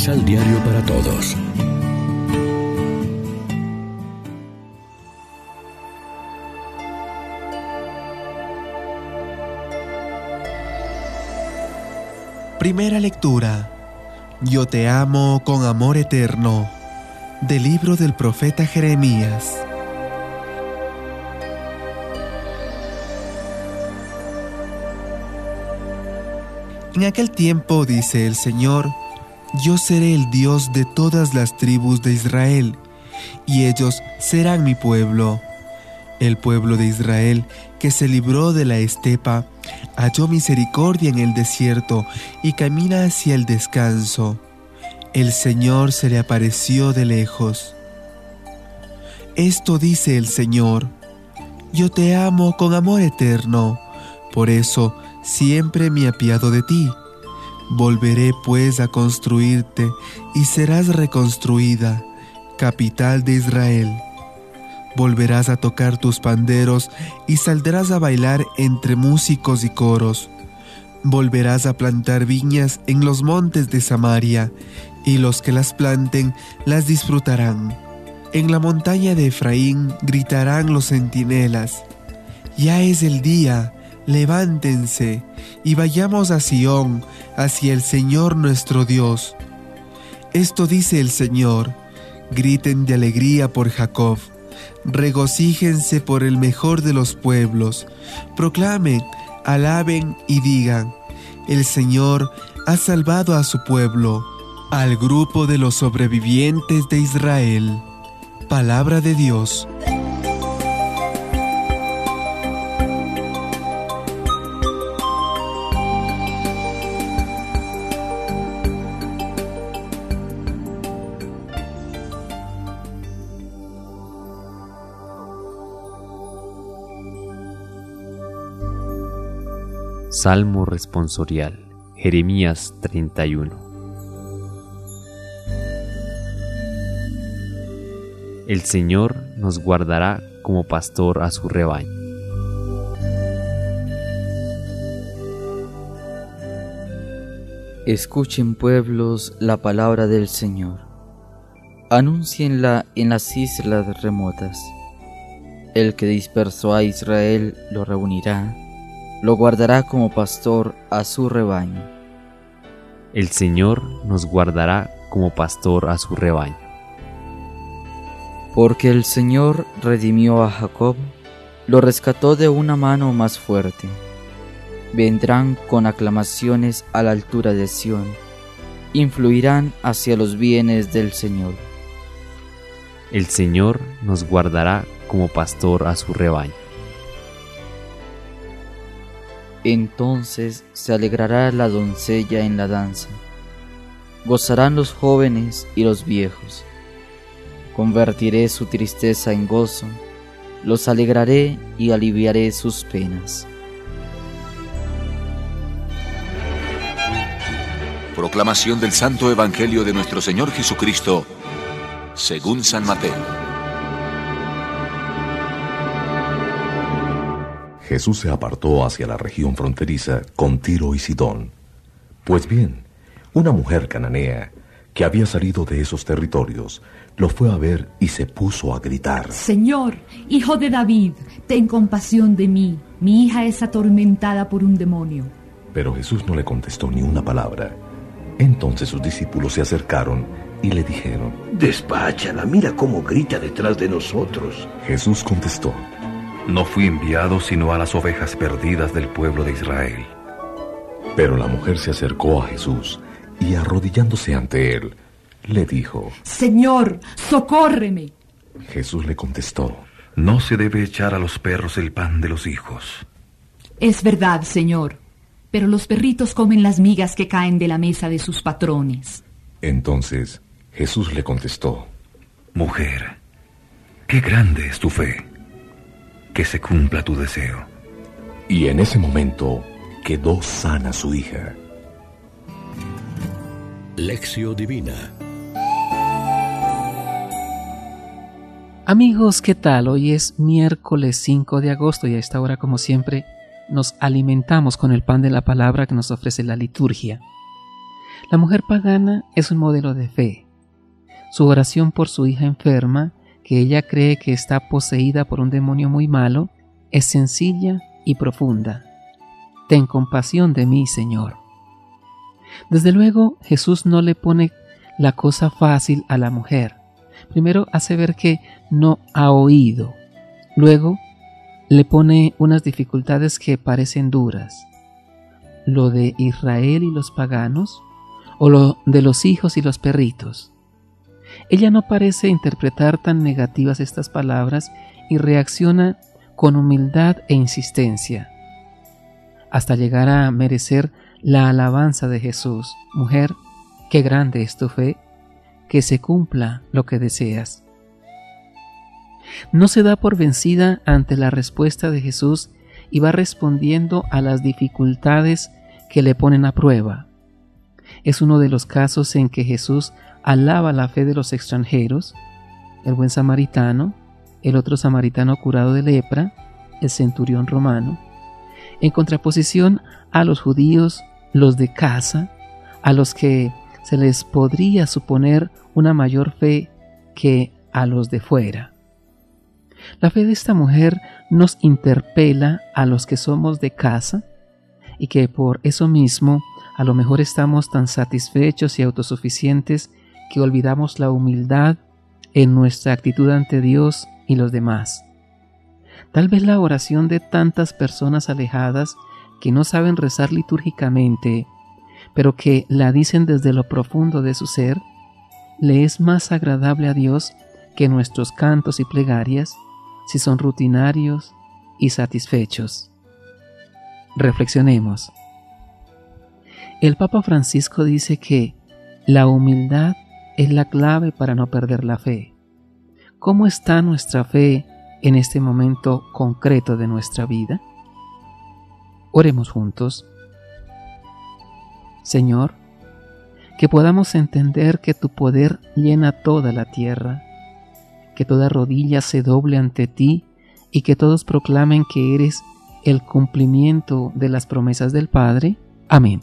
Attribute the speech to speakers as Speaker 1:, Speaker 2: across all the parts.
Speaker 1: Misal Diario para Todos.
Speaker 2: Primera lectura. Yo te amo con amor eterno. Del libro del profeta Jeremías. En aquel tiempo, dice el Señor, yo seré el Dios de todas las tribus de Israel, y ellos serán mi pueblo. El pueblo de Israel, que se libró de la estepa, halló misericordia en el desierto y camina hacia el descanso. El Señor se le apareció de lejos. Esto dice el Señor, yo te amo con amor eterno, por eso siempre me apiado de ti. Volveré pues a construirte y serás reconstruida, capital de Israel. Volverás a tocar tus panderos y saldrás a bailar entre músicos y coros. Volverás a plantar viñas en los montes de Samaria, y los que las planten las disfrutarán. En la montaña de Efraín gritarán los centinelas. Ya es el día, levántense y vayamos a Sión, hacia el Señor nuestro Dios. Esto dice el Señor, griten de alegría por Jacob, regocíjense por el mejor de los pueblos, proclamen, alaben y digan, el Señor ha salvado a su pueblo, al grupo de los sobrevivientes de Israel. Palabra de Dios.
Speaker 3: Salmo responsorial, Jeremías 31. El Señor nos guardará como pastor a su rebaño.
Speaker 4: Escuchen pueblos la palabra del Señor. Anúncienla en las islas remotas. El que dispersó a Israel lo reunirá lo guardará como pastor a su rebaño.
Speaker 3: El Señor nos guardará como pastor a su rebaño.
Speaker 4: Porque el Señor redimió a Jacob, lo rescató de una mano más fuerte. Vendrán con aclamaciones a la altura de Sión, influirán hacia los bienes del Señor.
Speaker 3: El Señor nos guardará como pastor a su rebaño.
Speaker 4: Entonces se alegrará la doncella en la danza, gozarán los jóvenes y los viejos. Convertiré su tristeza en gozo, los alegraré y aliviaré sus penas.
Speaker 5: Proclamación del Santo Evangelio de nuestro Señor Jesucristo, según San Mateo.
Speaker 6: Jesús se apartó hacia la región fronteriza con Tiro y Sidón. Pues bien, una mujer cananea que había salido de esos territorios lo fue a ver y se puso a gritar.
Speaker 7: Señor, hijo de David, ten compasión de mí. Mi hija es atormentada por un demonio.
Speaker 6: Pero Jesús no le contestó ni una palabra. Entonces sus discípulos se acercaron y le dijeron,
Speaker 8: Despáchala, mira cómo grita detrás de nosotros.
Speaker 6: Jesús contestó,
Speaker 9: no fui enviado sino a las ovejas perdidas del pueblo de Israel.
Speaker 6: Pero la mujer se acercó a Jesús y arrodillándose ante él, le dijo,
Speaker 7: Señor, socórreme.
Speaker 6: Jesús le contestó,
Speaker 9: No se debe echar a los perros el pan de los hijos.
Speaker 7: Es verdad, Señor, pero los perritos comen las migas que caen de la mesa de sus patrones.
Speaker 6: Entonces Jesús le contestó,
Speaker 9: Mujer, qué grande es tu fe que se cumpla tu deseo.
Speaker 6: Y en ese momento quedó sana su hija.
Speaker 1: Lección Divina
Speaker 10: Amigos, ¿qué tal? Hoy es miércoles 5 de agosto y a esta hora, como siempre, nos alimentamos con el pan de la palabra que nos ofrece la liturgia. La mujer pagana es un modelo de fe. Su oración por su hija enferma, que ella cree que está poseída por un demonio muy malo, es sencilla y profunda. Ten compasión de mí, Señor. Desde luego, Jesús no le pone la cosa fácil a la mujer. Primero hace ver que no ha oído. Luego le pone unas dificultades que parecen duras. Lo de Israel y los paganos o lo de los hijos y los perritos. Ella no parece interpretar tan negativas estas palabras y reacciona con humildad e insistencia, hasta llegar a merecer la alabanza de Jesús. Mujer, qué grande es tu fe, que se cumpla lo que deseas. No se da por vencida ante la respuesta de Jesús y va respondiendo a las dificultades que le ponen a prueba. Es uno de los casos en que Jesús alaba la fe de los extranjeros, el buen samaritano, el otro samaritano curado de lepra, el centurión romano, en contraposición a los judíos, los de casa, a los que se les podría suponer una mayor fe que a los de fuera. La fe de esta mujer nos interpela a los que somos de casa y que por eso mismo a lo mejor estamos tan satisfechos y autosuficientes que olvidamos la humildad en nuestra actitud ante Dios y los demás. Tal vez la oración de tantas personas alejadas que no saben rezar litúrgicamente, pero que la dicen desde lo profundo de su ser, le es más agradable a Dios que nuestros cantos y plegarias si son rutinarios y satisfechos. Reflexionemos. El Papa Francisco dice que la humildad es la clave para no perder la fe. ¿Cómo está nuestra fe en este momento concreto de nuestra vida? Oremos juntos. Señor, que podamos entender que tu poder llena toda la tierra, que toda rodilla se doble ante ti y que todos proclamen que eres el cumplimiento de las promesas del Padre. Amén.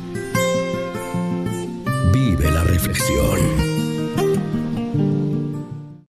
Speaker 1: Vive la reflexión.